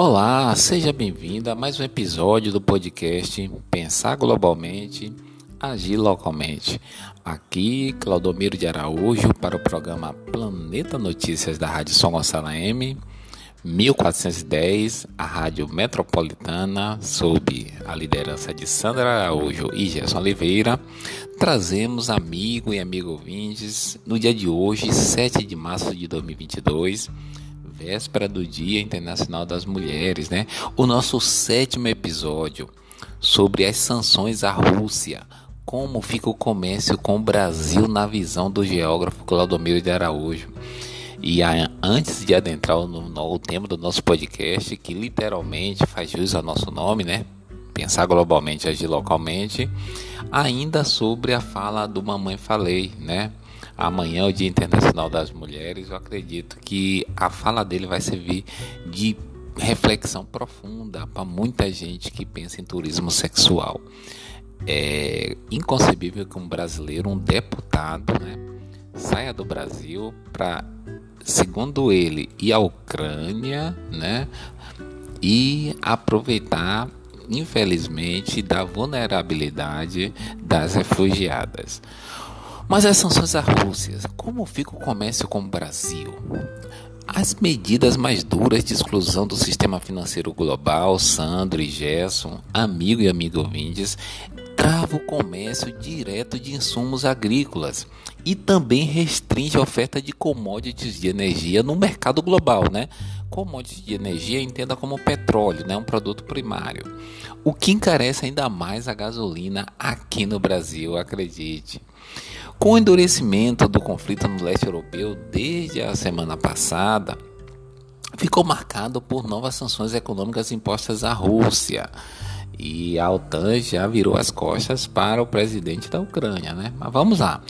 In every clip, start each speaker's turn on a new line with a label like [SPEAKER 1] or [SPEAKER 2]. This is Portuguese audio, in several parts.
[SPEAKER 1] Olá, seja bem-vindo a mais um episódio do podcast Pensar Globalmente, Agir Localmente. Aqui, Claudomiro de Araújo, para o programa Planeta Notícias da Rádio São Gonçalo M, 1410, a Rádio Metropolitana, sob a liderança de Sandra Araújo e Gerson Oliveira, trazemos amigo e amigo ouvintes no dia de hoje, 7 de março de 2022 véspera do Dia Internacional das Mulheres, né? O nosso sétimo episódio sobre as sanções à Rússia. Como fica o comércio com o Brasil na visão do geógrafo Claudomiro de Araújo. E antes de adentrar no, no tema do nosso podcast, que literalmente faz jus ao nosso nome, né? Pensar globalmente, agir localmente, ainda sobre a fala do Mamãe Falei, né? Amanhã é o Dia Internacional das Mulheres. Eu acredito que a fala dele vai servir de reflexão profunda para muita gente que pensa em turismo sexual. É inconcebível que um brasileiro, um deputado, né, saia do Brasil para, segundo ele, ir à Ucrânia, né, e aproveitar, infelizmente, da vulnerabilidade das refugiadas. Mas as sanções à Rússia, como fica o comércio com o Brasil? As medidas mais duras de exclusão do sistema financeiro global, Sandro e Gerson, amigo e amigo ouvintes, trava o comércio direto de insumos agrícolas e também restringe a oferta de commodities de energia no mercado global, né? Commodities de energia entenda como petróleo, né? Um produto primário. O que encarece ainda mais a gasolina aqui no Brasil, acredite. Com o endurecimento do conflito no leste europeu desde a semana passada, ficou marcado por novas sanções econômicas impostas à Rússia. E a OTAN já virou as costas para o presidente da Ucrânia, né? Mas vamos lá.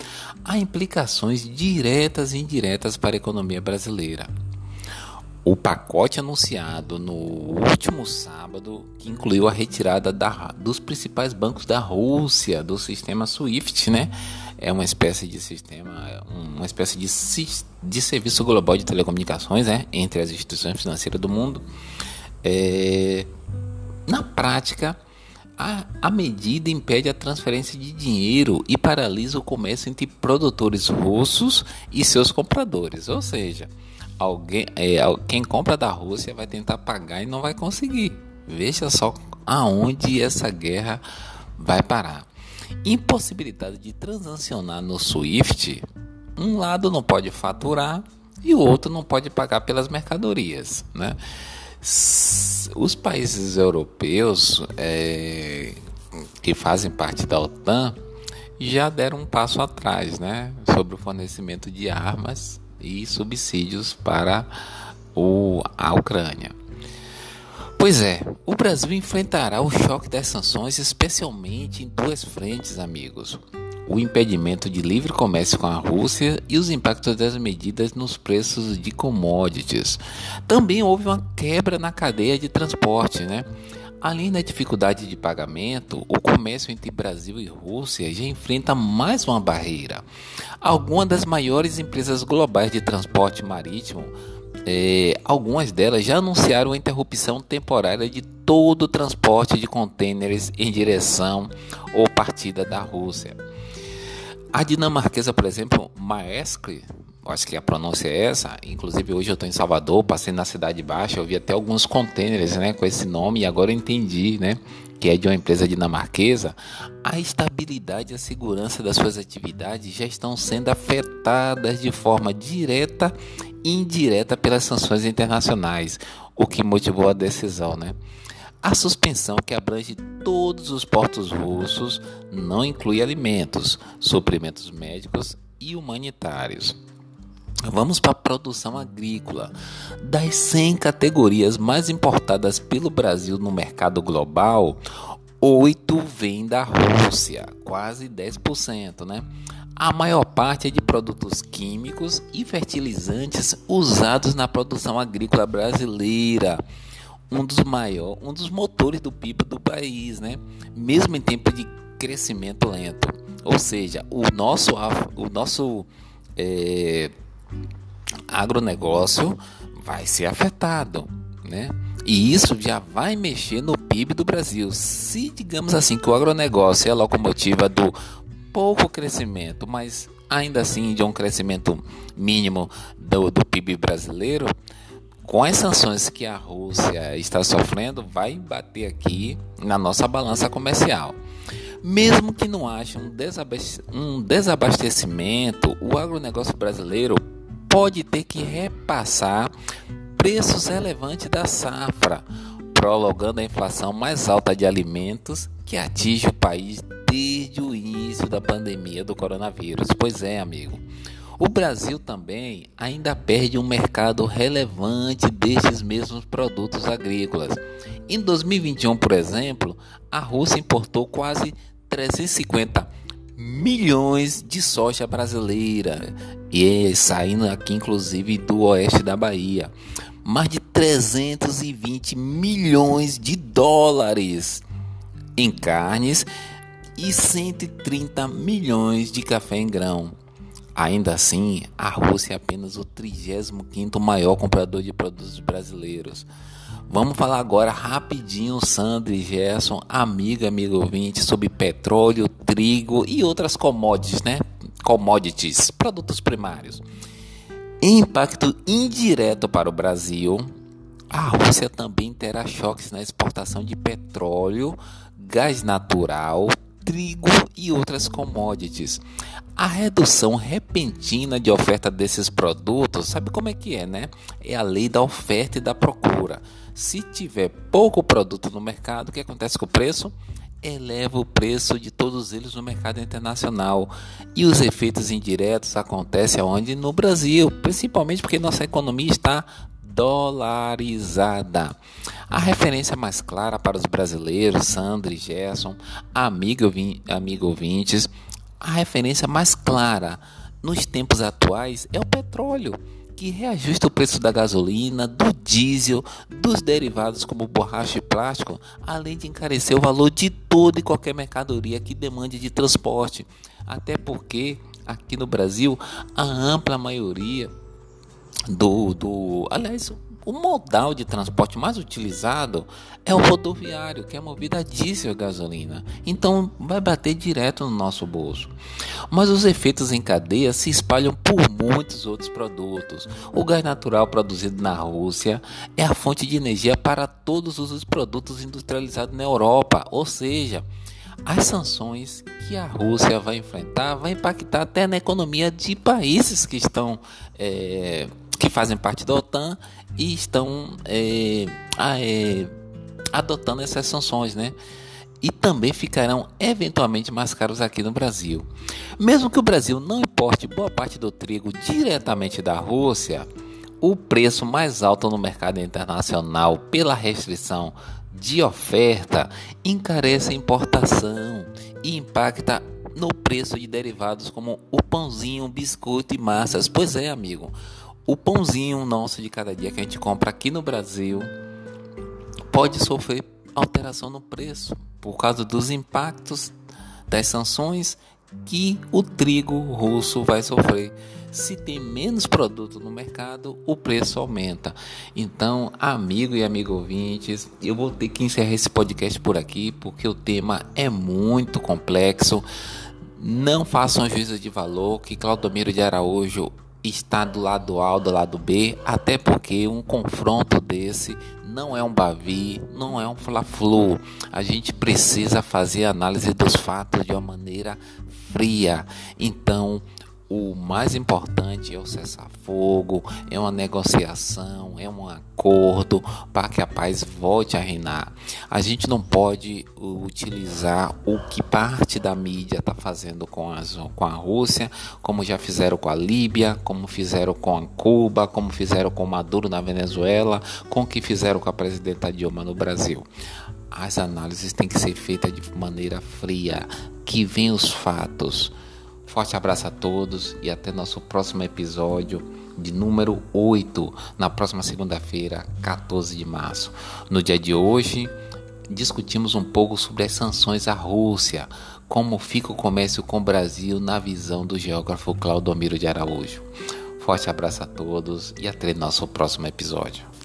[SPEAKER 1] Há implicações diretas e indiretas para a economia brasileira. O pacote anunciado no último sábado, que incluiu a retirada da, dos principais bancos da Rússia do sistema SWIFT, né? É uma espécie de sistema, uma espécie de, de serviço global de telecomunicações né, entre as instituições financeiras do mundo. É, na prática, a, a medida impede a transferência de dinheiro e paralisa o comércio entre produtores russos e seus compradores. Ou seja, alguém, é, quem compra da Rússia vai tentar pagar e não vai conseguir. Veja só aonde essa guerra vai parar impossibilidade de transacionar no SWIFT, um lado não pode faturar e o outro não pode pagar pelas mercadorias. Né? Os países europeus é, que fazem parte da OTAN já deram um passo atrás né, sobre o fornecimento de armas e subsídios para o, a Ucrânia. Pois é, o Brasil enfrentará o choque das sanções, especialmente em duas frentes, amigos: o impedimento de livre comércio com a Rússia e os impactos das medidas nos preços de commodities. Também houve uma quebra na cadeia de transporte, né? Além da dificuldade de pagamento, o comércio entre Brasil e Rússia já enfrenta mais uma barreira. Algumas das maiores empresas globais de transporte marítimo é, algumas delas já anunciaram a interrupção temporária de todo o transporte de contêineres em direção ou partida da Rússia. A dinamarquesa, por exemplo, Maersk, acho que a pronúncia é essa, inclusive hoje eu estou em Salvador, passei na Cidade Baixa, eu vi até alguns contêineres né, com esse nome e agora eu entendi né, que é de uma empresa dinamarquesa, a estabilidade e a segurança das suas atividades já estão sendo afetadas de forma direta indireta pelas sanções internacionais, o que motivou a decisão, né? A suspensão, que abrange todos os portos russos, não inclui alimentos, suprimentos médicos e humanitários. Vamos para a produção agrícola. Das 100 categorias mais importadas pelo Brasil no mercado global, 8 vêm da Rússia, quase 10%, né? A maior parte é de produtos químicos e fertilizantes usados na produção agrícola brasileira. Um dos maiores, um dos motores do PIB do país, né? Mesmo em tempo de crescimento lento. Ou seja, o nosso, o nosso é, agronegócio vai ser afetado, né? E isso já vai mexer no PIB do Brasil. Se digamos assim que o agronegócio é a locomotiva do pouco crescimento, mas ainda assim de um crescimento mínimo do, do PIB brasileiro, com as sanções que a Rússia está sofrendo, vai bater aqui na nossa balança comercial. Mesmo que não haja um desabastecimento, o agronegócio brasileiro pode ter que repassar preços relevantes da safra, prolongando a inflação mais alta de alimentos que atinge o país desde o início da pandemia do coronavírus. Pois é, amigo. O Brasil também ainda perde um mercado relevante destes mesmos produtos agrícolas. Em 2021, por exemplo, a Rússia importou quase 350 milhões de soja brasileira e saindo aqui inclusive do oeste da Bahia. Mais de 320 milhões de dólares em carnes e 130 milhões de café em grão. Ainda assim, a Rússia é apenas o 35º maior comprador de produtos brasileiros. Vamos falar agora rapidinho, Sandro e Gerson, amigo amigo ouvinte, sobre petróleo, trigo e outras commodities, né? Commodities, produtos primários. Impacto indireto para o Brasil. A Rússia também terá choques na exportação de petróleo, gás natural, trigo e outras commodities. A redução repentina de oferta desses produtos, sabe como é que é, né? É a lei da oferta e da procura. Se tiver pouco produto no mercado, o que acontece com o preço? Eleva o preço de todos eles no mercado internacional. E os efeitos indiretos acontecem onde? No Brasil, principalmente porque nossa economia está dolarizada. A referência mais clara para os brasileiros, Sandra e Gerson, amigo, amigo ouvintes, a referência mais clara nos tempos atuais é o petróleo, que reajusta o preço da gasolina, do diesel, dos derivados como borracha e plástico, além de encarecer o valor de toda e qualquer mercadoria que demande de transporte. Até porque aqui no Brasil a ampla maioria do, do aliás, o modal de transporte mais utilizado é o rodoviário, que é movido a diesel e gasolina. Então vai bater direto no nosso bolso. Mas os efeitos em cadeia se espalham por muitos outros produtos. O gás natural produzido na Rússia é a fonte de energia para todos os produtos industrializados na Europa, ou seja, as sanções que a Rússia vai enfrentar vai impactar até na economia de países que estão é, que fazem parte da OTAN e estão é, é, adotando essas sanções, né? E também ficarão eventualmente mais caros aqui no Brasil. Mesmo que o Brasil não importe boa parte do trigo diretamente da Rússia, o preço mais alto no mercado internacional pela restrição de oferta encarece a importação e impacta no preço de derivados como o pãozinho, biscoito e massas. Pois é, amigo, o pãozinho nosso de cada dia que a gente compra aqui no Brasil pode sofrer alteração no preço por causa dos impactos das sanções que o trigo russo vai sofrer. Se tem menos produto no mercado, o preço aumenta. Então, amigo e amigo ouvintes, eu vou ter que encerrar esse podcast por aqui porque o tema é muito complexo. Não façam juízo de valor que Claudomiro de Araújo está do lado A ou do lado B, até porque um confronto desse não é um Bavi, não é um Fla-Flu. A gente precisa fazer análise dos fatos de uma maneira fria. Então, o mais importante é o cessar-fogo, é uma negociação, é um acordo para que a paz volte a reinar. A gente não pode utilizar o que parte da mídia está fazendo com, as, com a Rússia, como já fizeram com a Líbia, como fizeram com a Cuba, como fizeram com Maduro na Venezuela, com o que fizeram com a presidenta Dilma no Brasil. As análises têm que ser feitas de maneira fria, que venham os fatos Forte abraço a todos e até nosso próximo episódio de número 8, na próxima segunda-feira, 14 de março. No dia de hoje, discutimos um pouco sobre as sanções à Rússia, como fica o comércio com o Brasil na visão do geógrafo Claudomiro de Araújo. Forte abraço a todos e até nosso próximo episódio.